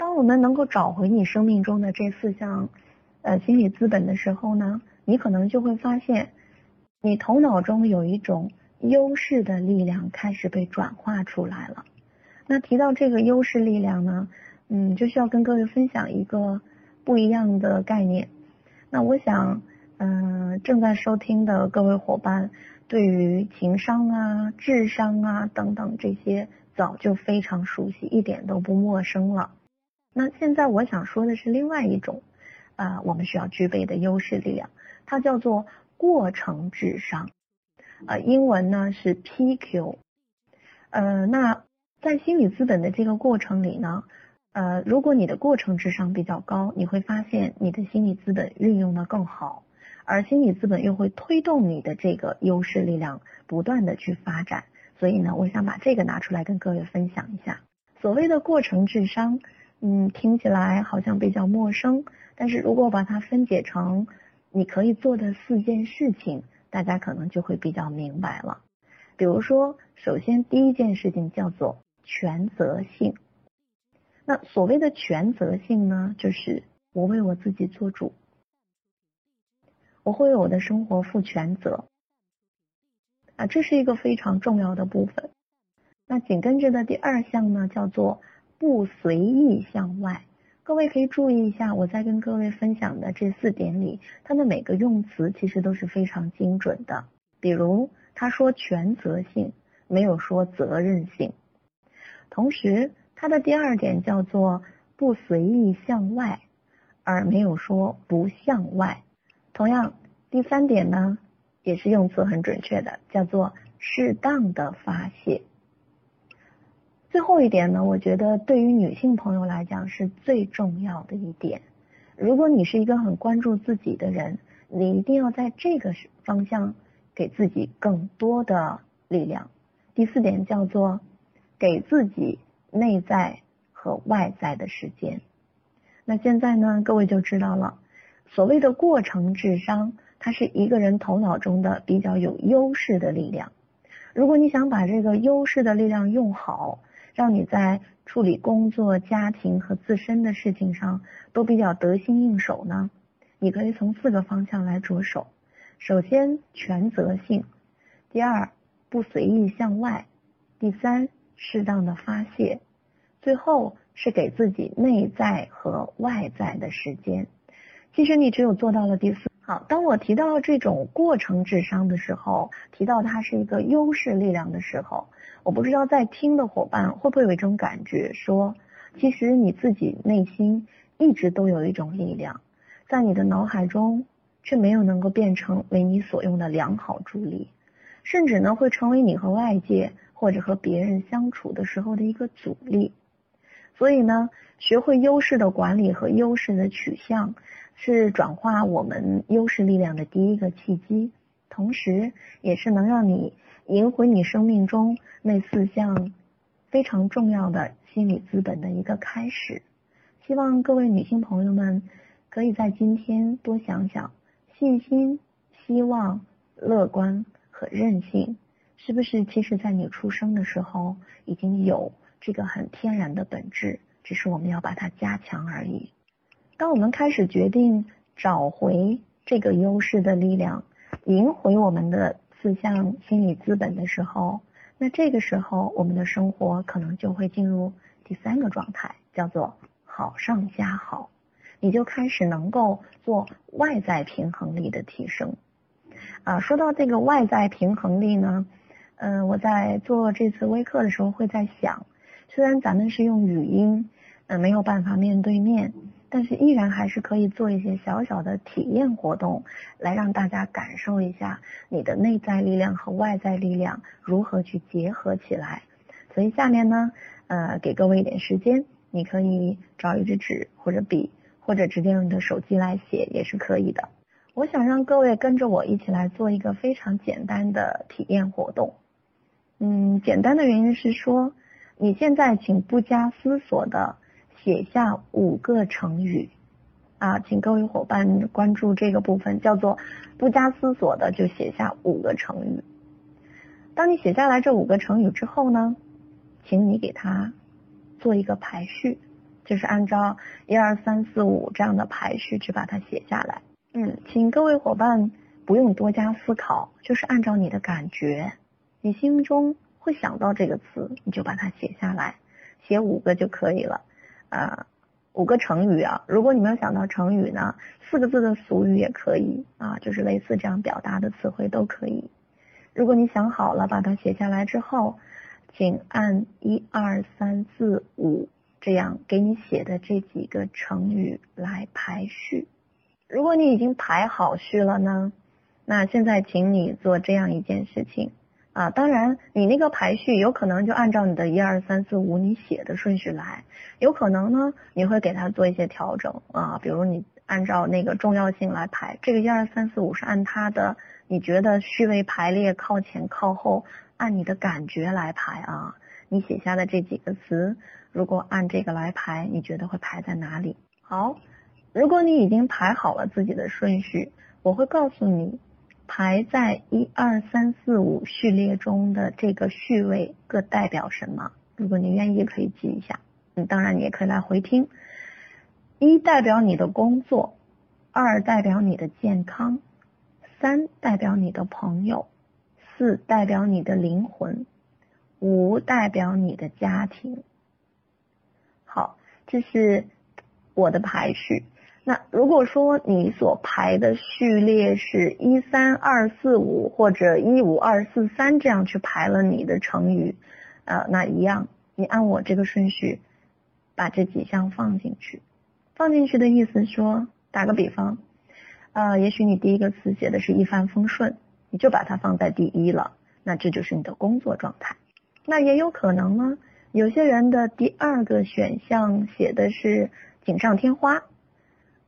当我们能够找回你生命中的这四项呃心理资本的时候呢，你可能就会发现，你头脑中有一种优势的力量开始被转化出来了。那提到这个优势力量呢，嗯，就需要跟各位分享一个不一样的概念。那我想，嗯，正在收听的各位伙伴，对于情商啊、智商啊等等这些，早就非常熟悉，一点都不陌生了。那现在我想说的是另外一种，啊，我们需要具备的优势力量，它叫做过程智商，呃，英文呢是 PQ，呃，那在心理资本的这个过程里呢。呃，如果你的过程智商比较高，你会发现你的心理资本运用的更好，而心理资本又会推动你的这个优势力量不断的去发展。所以呢，我想把这个拿出来跟各位分享一下。所谓的过程智商，嗯，听起来好像比较陌生，但是如果把它分解成你可以做的四件事情，大家可能就会比较明白了。比如说，首先第一件事情叫做全责性。那所谓的全责性呢，就是我为我自己做主，我会为我的生活负全责啊，这是一个非常重要的部分。那紧跟着的第二项呢，叫做不随意向外。各位可以注意一下，我在跟各位分享的这四点里，它的每个用词其实都是非常精准的。比如他说全责性，没有说责任性，同时。它的第二点叫做不随意向外，而没有说不向外。同样，第三点呢也是用词很准确的，叫做适当的发泄。最后一点呢，我觉得对于女性朋友来讲是最重要的一点。如果你是一个很关注自己的人，你一定要在这个方向给自己更多的力量。第四点叫做给自己。内在和外在的时间，那现在呢？各位就知道了。所谓的过程智商，它是一个人头脑中的比较有优势的力量。如果你想把这个优势的力量用好，让你在处理工作、家庭和自身的事情上都比较得心应手呢，你可以从四个方向来着手。首先，全责性；第二，不随意向外；第三。适当的发泄，最后是给自己内在和外在的时间。其实你只有做到了第四。好，当我提到这种过程智商的时候，提到它是一个优势力量的时候，我不知道在听的伙伴会不会有一种感觉，说其实你自己内心一直都有一种力量，在你的脑海中却没有能够变成为你所用的良好助力，甚至呢会成为你和外界。或者和别人相处的时候的一个阻力，所以呢，学会优势的管理和优势的取向，是转化我们优势力量的第一个契机，同时也是能让你赢回你生命中那四项非常重要的心理资本的一个开始。希望各位女性朋友们可以在今天多想想信心、希望、乐观和韧性。是不是其实，在你出生的时候已经有这个很天然的本质，只是我们要把它加强而已。当我们开始决定找回这个优势的力量，赢回我们的四项心理资本的时候，那这个时候我们的生活可能就会进入第三个状态，叫做好上加好。你就开始能够做外在平衡力的提升。啊，说到这个外在平衡力呢？嗯，我在做这次微课的时候会在想，虽然咱们是用语音，嗯，没有办法面对面，但是依然还是可以做一些小小的体验活动，来让大家感受一下你的内在力量和外在力量如何去结合起来。所以下面呢，呃，给各位一点时间，你可以找一支纸或者笔，或者直接用你的手机来写也是可以的。我想让各位跟着我一起来做一个非常简单的体验活动。嗯，简单的原因是说，你现在请不加思索的写下五个成语啊，请各位伙伴关注这个部分，叫做不加思索的就写下五个成语。当你写下来这五个成语之后呢，请你给它做一个排序，就是按照一二三四五这样的排序去把它写下来。嗯，请各位伙伴不用多加思考，就是按照你的感觉，你心中会想到这个词，你就把它写下来，写五个就可以了。啊，五个成语啊，如果你没有想到成语呢，四个字的俗语也可以啊，就是类似这样表达的词汇都可以。如果你想好了，把它写下来之后，请按一二三四五。这样给你写的这几个成语来排序。如果你已经排好序了呢，那现在请你做这样一件事情啊。当然，你那个排序有可能就按照你的一二三四五你写的顺序来，有可能呢你会给它做一些调整啊。比如你按照那个重要性来排，这个一二三四五是按它的你觉得序位排列靠前靠后，按你的感觉来排啊。你写下的这几个词。如果按这个来排，你觉得会排在哪里？好，如果你已经排好了自己的顺序，我会告诉你，排在一二三四五序列中的这个序位各代表什么。如果你愿意，可以记一下。嗯，当然你也可以来回听。一代表你的工作，二代表你的健康，三代表你的朋友，四代表你的灵魂，五代表你的家庭。好，这是我的排序。那如果说你所排的序列是一三二四五或者一五二四三这样去排了你的成语，呃，那一样，你按我这个顺序把这几项放进去。放进去的意思说，打个比方，呃，也许你第一个词写的是一帆风顺，你就把它放在第一了，那这就是你的工作状态。那也有可能呢。有些人的第二个选项写的是锦上添花，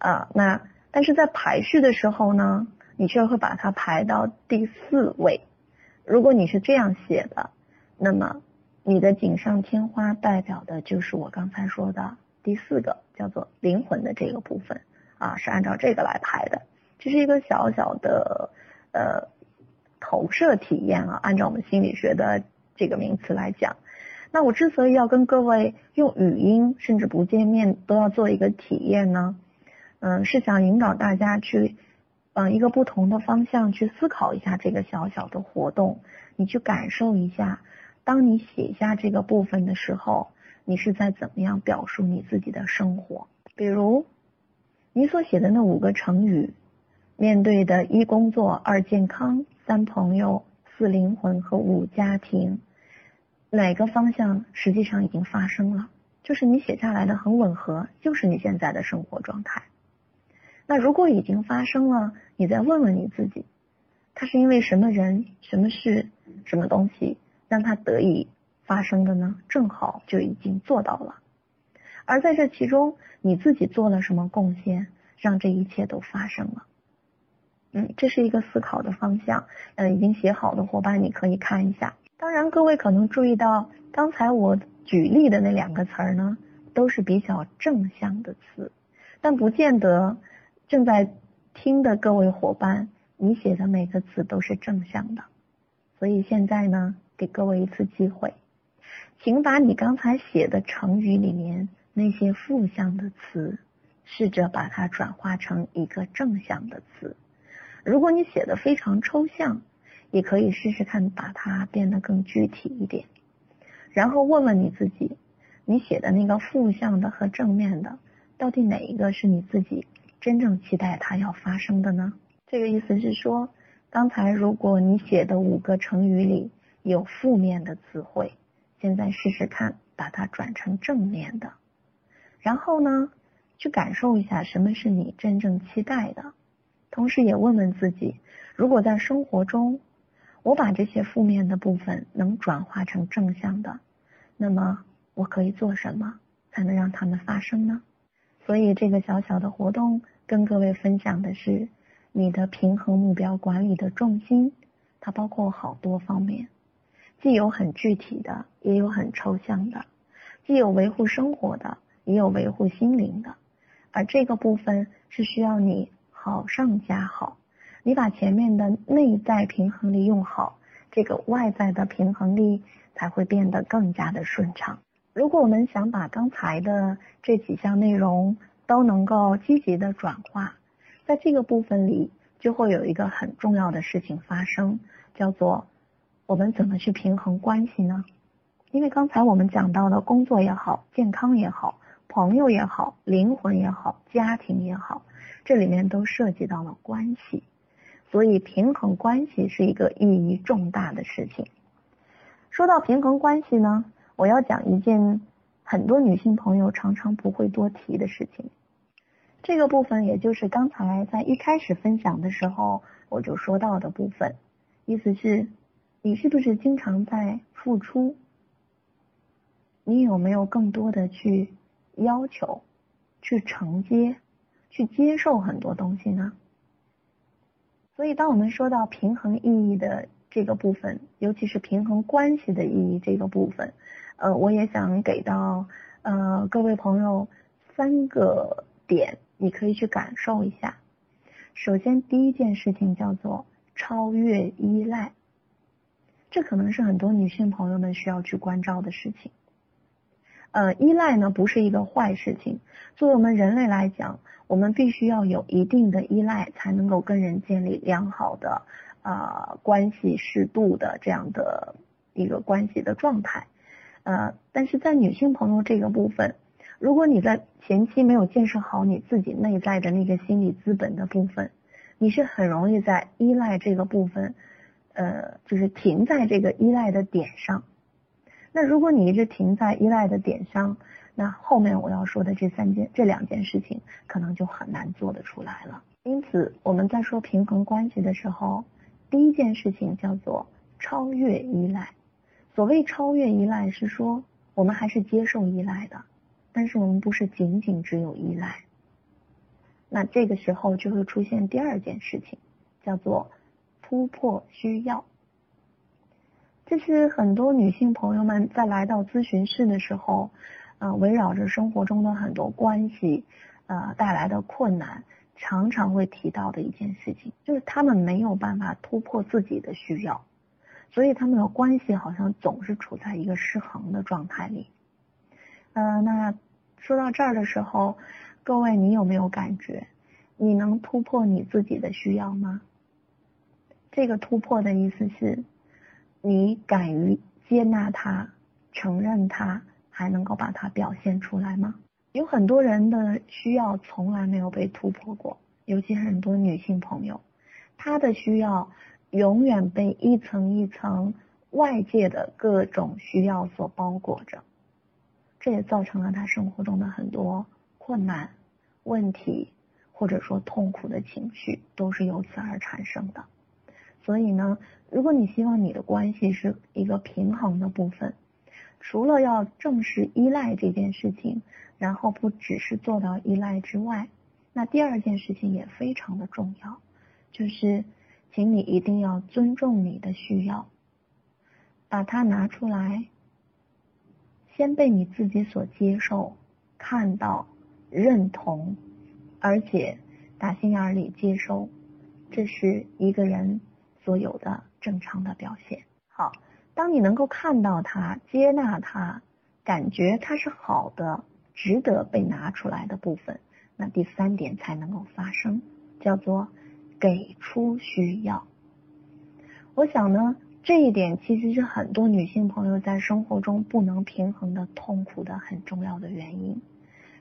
啊，那但是在排序的时候呢，你却会把它排到第四位。如果你是这样写的，那么你的锦上添花代表的就是我刚才说的第四个，叫做灵魂的这个部分啊，是按照这个来排的。这是一个小小的呃投射体验啊，按照我们心理学的这个名词来讲。那我之所以要跟各位用语音，甚至不见面都要做一个体验呢，嗯，是想引导大家去，嗯，一个不同的方向去思考一下这个小小的活动，你去感受一下，当你写下这个部分的时候，你是在怎么样表述你自己的生活？比如，你所写的那五个成语，面对的一工作、二健康、三朋友、四灵魂和五家庭。哪个方向实际上已经发生了？就是你写下来的很吻合，就是你现在的生活状态。那如果已经发生了，你再问问你自己，它是因为什么人、什么事、什么东西让它得以发生的呢？正好就已经做到了。而在这其中，你自己做了什么贡献，让这一切都发生了？嗯，这是一个思考的方向。嗯，已经写好的伙伴，你可以看一下。当然，各位可能注意到，刚才我举例的那两个词儿呢，都是比较正向的词，但不见得正在听的各位伙伴，你写的每个词都是正向的。所以现在呢，给各位一次机会，请把你刚才写的成语里面那些负向的词，试着把它转化成一个正向的词。如果你写的非常抽象，也可以试试看，把它变得更具体一点，然后问问你自己，你写的那个负向的和正面的，到底哪一个是你自己真正期待它要发生的呢？这个意思是说，刚才如果你写的五个成语里有负面的词汇，现在试试看把它转成正面的，然后呢，去感受一下什么是你真正期待的，同时也问问自己，如果在生活中。我把这些负面的部分能转化成正向的，那么我可以做什么才能让它们发生呢？所以这个小小的活动跟各位分享的是，你的平衡目标管理的重心，它包括好多方面，既有很具体的，也有很抽象的，既有维护生活的，也有维护心灵的，而这个部分是需要你好上加好。你把前面的内在平衡力用好，这个外在的平衡力才会变得更加的顺畅。如果我们想把刚才的这几项内容都能够积极的转化，在这个部分里就会有一个很重要的事情发生，叫做我们怎么去平衡关系呢？因为刚才我们讲到的工作也好，健康也好，朋友也好，灵魂也好，家庭也好，这里面都涉及到了关系，所以平衡关系是一个意义重大的事情。说到平衡关系呢，我要讲一件很多女性朋友常常不会多提的事情。这个部分也就是刚才在一开始分享的时候我就说到的部分，意思是，你是不是经常在付出？你有没有更多的去要求、去承接、去接受很多东西呢？所以，当我们说到平衡意义的这个部分，尤其是平衡关系的意义这个部分，呃，我也想给到呃各位朋友三个点，你可以去感受一下。首先，第一件事情叫做超越依赖，这可能是很多女性朋友们需要去关照的事情。呃，依赖呢不是一个坏事情。作为我们人类来讲，我们必须要有一定的依赖，才能够跟人建立良好的啊关系、适度的这样的一个关系的状态。呃，但是在女性朋友这个部分，如果你在前期没有建设好你自己内在的那个心理资本的部分，你是很容易在依赖这个部分，呃，就是停在这个依赖的点上。那如果你一直停在依赖的点上，那后面我要说的这三件、这两件事情，可能就很难做得出来了。因此，我们在说平衡关系的时候，第一件事情叫做超越依赖。所谓超越依赖，是说我们还是接受依赖的，但是我们不是仅仅只有依赖。那这个时候就会出现第二件事情，叫做突破需要。这是很多女性朋友们在来到咨询室的时候，呃，围绕着生活中的很多关系，呃，带来的困难，常常会提到的一件事情，就是她们没有办法突破自己的需要，所以他们的关系好像总是处在一个失衡的状态里。呃，那说到这儿的时候，各位你有没有感觉，你能突破你自己的需要吗？这个突破的意思是。你敢于接纳他，承认他，还能够把它表现出来吗？有很多人的需要从来没有被突破过，尤其很多女性朋友，她的需要永远被一层一层外界的各种需要所包裹着，这也造成了他生活中的很多困难、问题，或者说痛苦的情绪，都是由此而产生的。所以呢，如果你希望你的关系是一个平衡的部分，除了要正视依赖这件事情，然后不只是做到依赖之外，那第二件事情也非常的重要，就是请你一定要尊重你的需要，把它拿出来，先被你自己所接受、看到、认同，而且打心眼里接收，这是一个人。所有的正常的表现。好，当你能够看到它、接纳它，感觉它是好的、值得被拿出来的部分，那第三点才能够发生，叫做给出需要。我想呢，这一点其实是很多女性朋友在生活中不能平衡的痛苦的很重要的原因。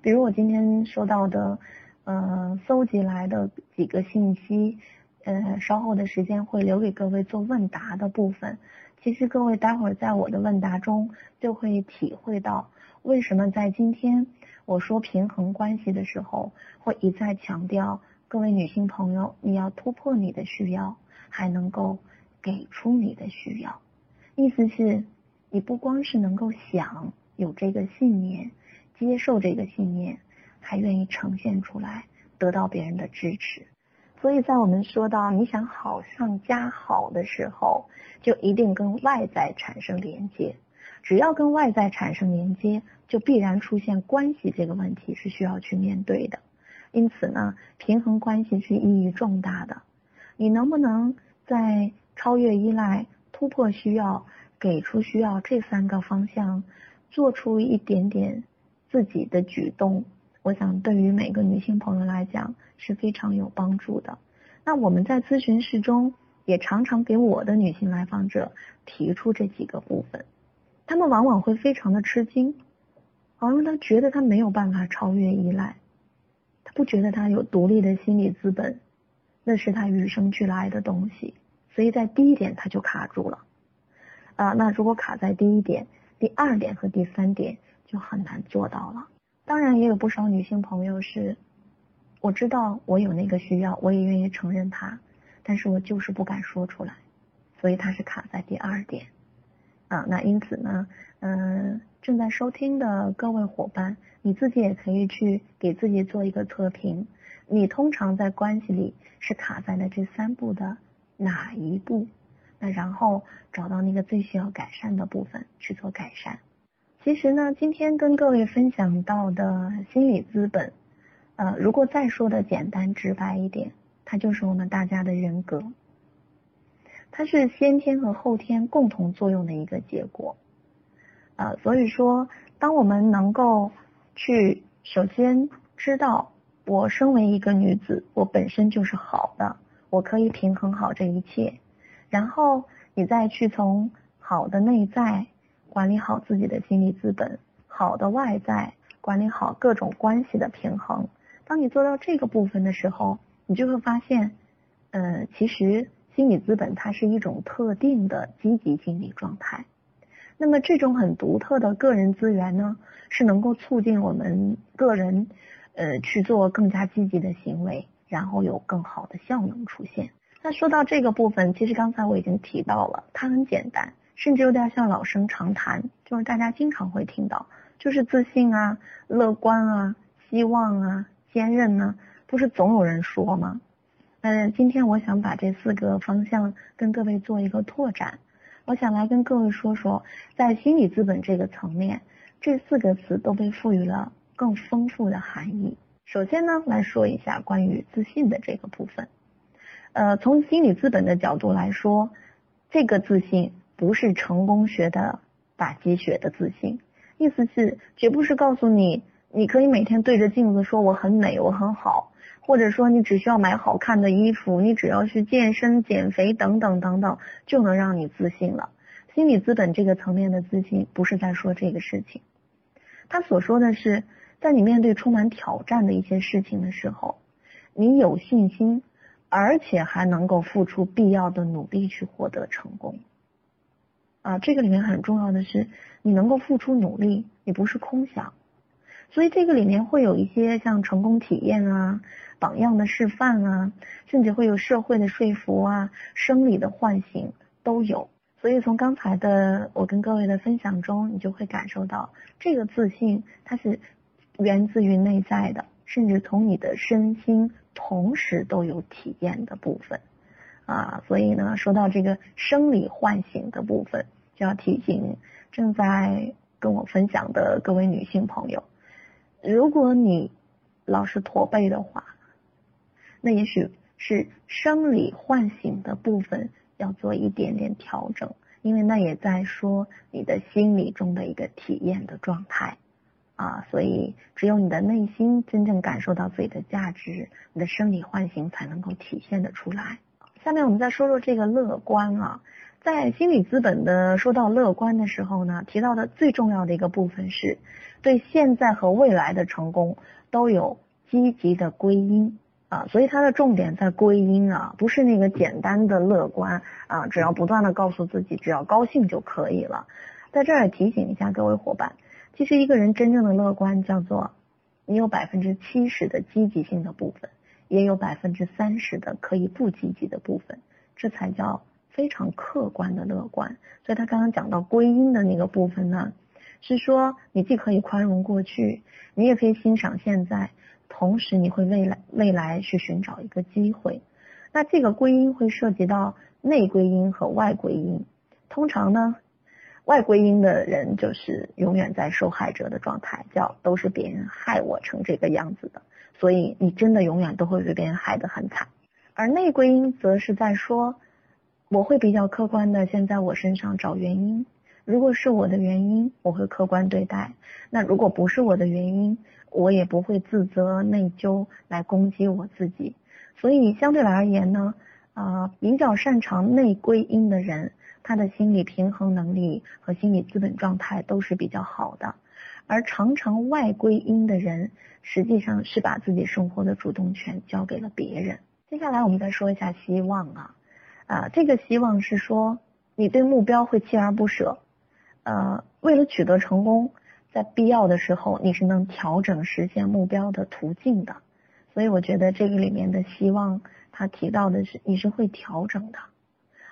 比如我今天收到的，呃，搜集来的几个信息。呃，稍后的时间会留给各位做问答的部分。其实各位待会儿在我的问答中就会体会到，为什么在今天我说平衡关系的时候，会一再强调各位女性朋友，你要突破你的需要，还能够给出你的需要。意思是，你不光是能够想有这个信念，接受这个信念，还愿意呈现出来，得到别人的支持。所以在我们说到你想好上加好的时候，就一定跟外在产生连接。只要跟外在产生连接，就必然出现关系这个问题是需要去面对的。因此呢，平衡关系是意义重大的。你能不能在超越依赖、突破需要、给出需要这三个方向做出一点点自己的举动，我想对于每个女性朋友来讲是非常有帮助的。那我们在咨询室中也常常给我的女性来访者提出这几个部分，她们往往会非常的吃惊，好像她觉得她没有办法超越依赖，他不觉得他有独立的心理资本，那是他与生俱来的东西，所以在第一点他就卡住了。啊，那如果卡在第一点。第二点和第三点就很难做到了。当然，也有不少女性朋友是，我知道我有那个需要，我也愿意承认它，但是我就是不敢说出来，所以它是卡在第二点。啊，那因此呢，嗯，正在收听的各位伙伴，你自己也可以去给自己做一个测评，你通常在关系里是卡在了这三步的哪一步？那然后找到那个最需要改善的部分去做改善。其实呢，今天跟各位分享到的心理资本，呃，如果再说的简单直白一点，它就是我们大家的人格，它是先天和后天共同作用的一个结果。呃，所以说，当我们能够去首先知道，我身为一个女子，我本身就是好的，我可以平衡好这一切。然后你再去从好的内在管理好自己的心理资本，好的外在管理好各种关系的平衡。当你做到这个部分的时候，你就会发现，呃，其实心理资本它是一种特定的积极心理状态。那么这种很独特的个人资源呢，是能够促进我们个人，呃，去做更加积极的行为，然后有更好的效能出现。那说到这个部分，其实刚才我已经提到了，它很简单，甚至有点像老生常谈，就是大家经常会听到，就是自信啊、乐观啊、希望啊、坚韧呢，不是总有人说吗？那今天我想把这四个方向跟各位做一个拓展，我想来跟各位说说，在心理资本这个层面，这四个词都被赋予了更丰富的含义。首先呢，来说一下关于自信的这个部分。呃，从心理资本的角度来说，这个自信不是成功学的打鸡血的自信，意思是绝不是告诉你，你可以每天对着镜子说我很美，我很好，或者说你只需要买好看的衣服，你只要去健身、减肥等等等等，就能让你自信了。心理资本这个层面的自信，不是在说这个事情，他所说的是，在你面对充满挑战的一些事情的时候，你有信心。而且还能够付出必要的努力去获得成功，啊，这个里面很重要的是你能够付出努力，你不是空想，所以这个里面会有一些像成功体验啊、榜样的示范啊，甚至会有社会的说服啊、生理的唤醒都有。所以从刚才的我跟各位的分享中，你就会感受到这个自信它是源自于内在的，甚至从你的身心。同时都有体验的部分啊，所以呢，说到这个生理唤醒的部分，就要提醒正在跟我分享的各位女性朋友，如果你老是驼背的话，那也许是生理唤醒的部分要做一点点调整，因为那也在说你的心理中的一个体验的状态。啊，所以只有你的内心真正感受到自己的价值，你的生理唤醒才能够体现的出来。下面我们再说说这个乐观啊，在心理资本的说到乐观的时候呢，提到的最重要的一个部分是对现在和未来的成功都有积极的归因啊，所以它的重点在归因啊，不是那个简单的乐观啊，只要不断的告诉自己只要高兴就可以了。在这儿也提醒一下各位伙伴。其实一个人真正的乐观，叫做你有百分之七十的积极性的部分，也有百分之三十的可以不积极的部分，这才叫非常客观的乐观。所以他刚刚讲到归因的那个部分呢，是说你既可以宽容过去，你也可以欣赏现在，同时你会未来未来去寻找一个机会。那这个归因会涉及到内归因和外归因，通常呢。外归因的人就是永远在受害者的状态，叫都是别人害我成这个样子的，所以你真的永远都会被别人害得很惨。而内归因则是在说，我会比较客观的先在我身上找原因，如果是我的原因，我会客观对待；那如果不是我的原因，我也不会自责内疚来攻击我自己。所以相对而言呢，啊，比较擅长内归因的人，他的心理平衡能力和心理资本状态都是比较好的。而常常外归因的人，实际上是把自己生活的主动权交给了别人。接下来我们再说一下希望啊，啊，这个希望是说你对目标会锲而不舍。呃，为了取得成功，在必要的时候，你是能调整实现目标的途径的。所以我觉得这个里面的希望，他提到的是你是会调整的，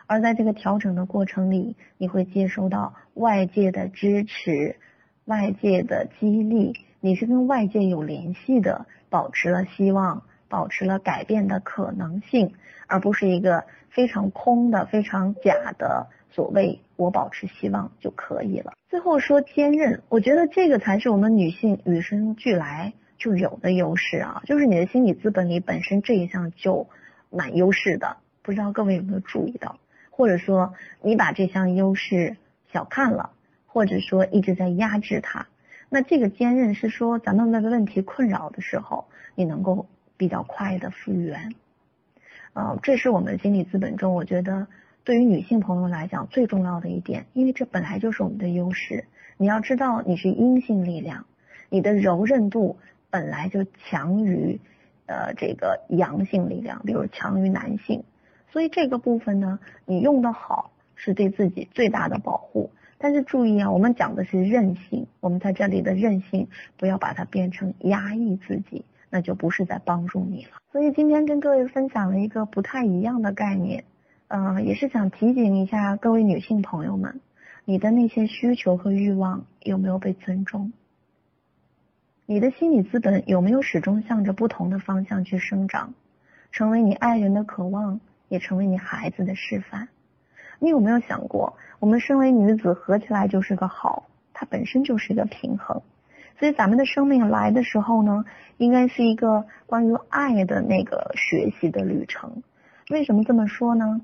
而在这个调整的过程里，你会接收到外界的支持、外界的激励，你是跟外界有联系的，保持了希望，保持了改变的可能性，而不是一个非常空的、非常假的。所谓我保持希望就可以了。最后说坚韧，我觉得这个才是我们女性与生俱来就有的优势啊，就是你的心理资本里本身这一项就蛮优势的。不知道各位有没有注意到，或者说你把这项优势小看了，或者说一直在压制它。那这个坚韧是说咱们那个问题困扰的时候，你能够比较快的复原。啊，这是我们心理资本中，我觉得。对于女性朋友来讲，最重要的一点，因为这本来就是我们的优势。你要知道，你是阴性力量，你的柔韧度本来就强于呃这个阳性力量，比如强于男性。所以这个部分呢，你用的好是对自己最大的保护。但是注意啊，我们讲的是韧性，我们在这里的韧性不要把它变成压抑自己，那就不是在帮助你了。所以今天跟各位分享了一个不太一样的概念。嗯，也是想提醒一下各位女性朋友们，你的那些需求和欲望有没有被尊重？你的心理资本有没有始终向着不同的方向去生长，成为你爱人的渴望，也成为你孩子的示范？你有没有想过，我们身为女子合起来就是个好，它本身就是一个平衡。所以咱们的生命来的时候呢，应该是一个关于爱的那个学习的旅程。为什么这么说呢？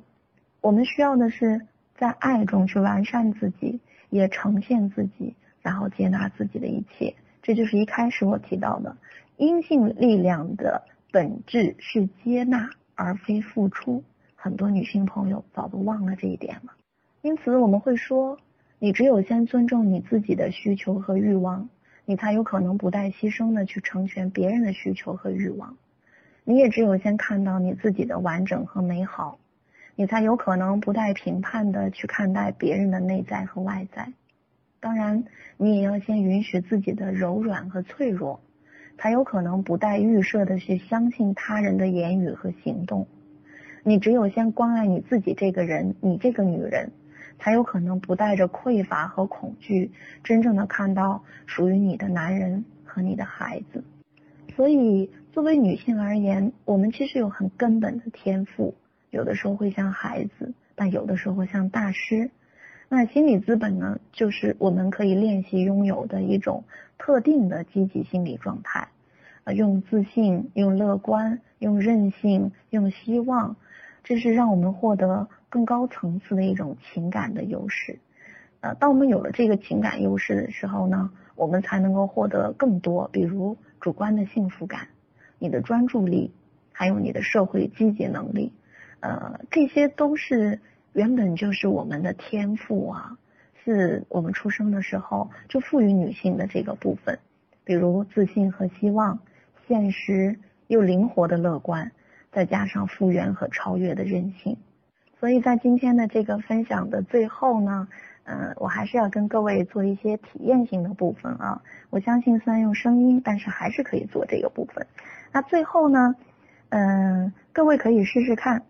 我们需要的是在爱中去完善自己，也呈现自己，然后接纳自己的一切。这就是一开始我提到的，阴性力量的本质是接纳而非付出。很多女性朋友早都忘了这一点了。因此我们会说，你只有先尊重你自己的需求和欲望，你才有可能不带牺牲的去成全别人的需求和欲望。你也只有先看到你自己的完整和美好。你才有可能不带评判的去看待别人的内在和外在，当然，你也要先允许自己的柔软和脆弱，才有可能不带预设的去相信他人的言语和行动。你只有先关爱你自己这个人，你这个女人，才有可能不带着匮乏和恐惧，真正的看到属于你的男人和你的孩子。所以，作为女性而言，我们其实有很根本的天赋。有的时候会像孩子，但有的时候像大师。那心理资本呢，就是我们可以练习拥有的一种特定的积极心理状态。呃，用自信，用乐观，用韧性，用希望，这是让我们获得更高层次的一种情感的优势。呃，当我们有了这个情感优势的时候呢，我们才能够获得更多，比如主观的幸福感、你的专注力，还有你的社会积极能力。呃，这些都是原本就是我们的天赋啊，是我们出生的时候就赋予女性的这个部分，比如自信和希望，现实又灵活的乐观，再加上复原和超越的韧性。所以在今天的这个分享的最后呢，嗯，我还是要跟各位做一些体验性的部分啊。我相信虽然用声音，但是还是可以做这个部分。那最后呢，嗯，各位可以试试看。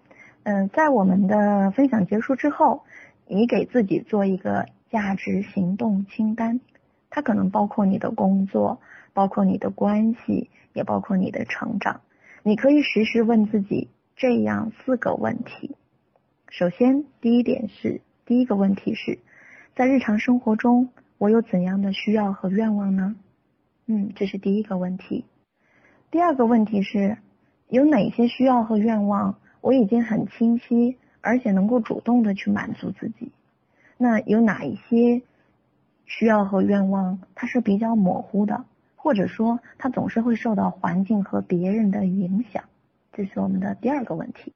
嗯，在我们的分享结束之后，你给自己做一个价值行动清单，它可能包括你的工作，包括你的关系，也包括你的成长。你可以时时问自己这样四个问题。首先，第一点是，第一个问题是，在日常生活中，我有怎样的需要和愿望呢？嗯，这是第一个问题。第二个问题是，有哪些需要和愿望？我已经很清晰，而且能够主动的去满足自己。那有哪一些需要和愿望它是比较模糊的，或者说它总是会受到环境和别人的影响？这是我们的第二个问题。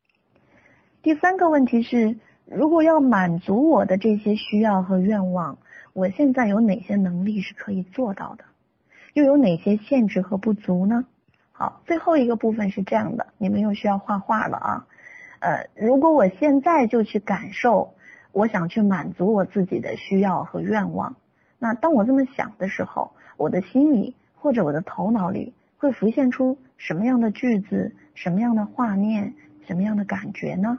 第三个问题是，如果要满足我的这些需要和愿望，我现在有哪些能力是可以做到的？又有哪些限制和不足呢？好，最后一个部分是这样的，你们又需要画画了啊。呃，如果我现在就去感受，我想去满足我自己的需要和愿望，那当我这么想的时候，我的心里或者我的头脑里会浮现出什么样的句子、什么样的画面、什么样的感觉呢？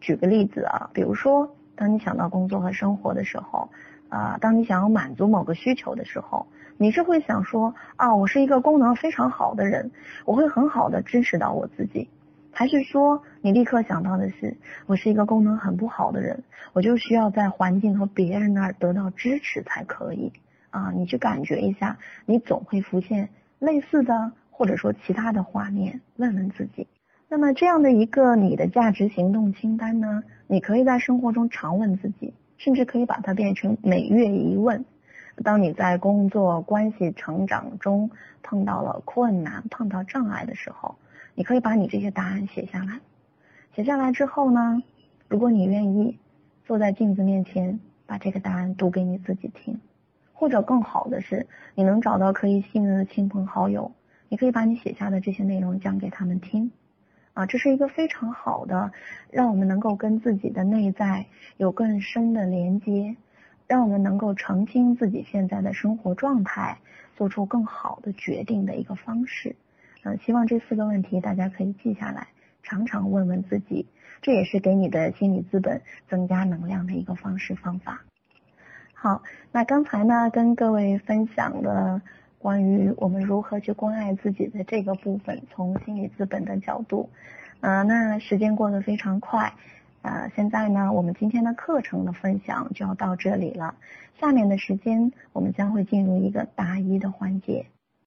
举个例子啊，比如说，当你想到工作和生活的时候，啊，当你想要满足某个需求的时候，你是会想说啊，我是一个功能非常好的人，我会很好的支持到我自己。还是说，你立刻想到的是，我是一个功能很不好的人，我就需要在环境和别人那儿得到支持才可以啊？你去感觉一下，你总会浮现类似的或者说其他的画面，问问自己。那么这样的一个你的价值行动清单呢，你可以在生活中常问自己，甚至可以把它变成每月一问。当你在工作、关系、成长中碰到了困难、碰到障碍的时候。你可以把你这些答案写下来，写下来之后呢，如果你愿意，坐在镜子面前把这个答案读给你自己听，或者更好的是，你能找到可以信任的亲朋好友，你可以把你写下的这些内容讲给他们听，啊，这是一个非常好的，让我们能够跟自己的内在有更深的连接，让我们能够澄清自己现在的生活状态，做出更好的决定的一个方式。嗯，希望这四个问题大家可以记下来，常常问问自己，这也是给你的心理资本增加能量的一个方式方法。好，那刚才呢跟各位分享了关于我们如何去关爱自己的这个部分，从心理资本的角度，啊，那时间过得非常快，啊，现在呢我们今天的课程的分享就要到这里了，下面的时间我们将会进入一个答疑的环节。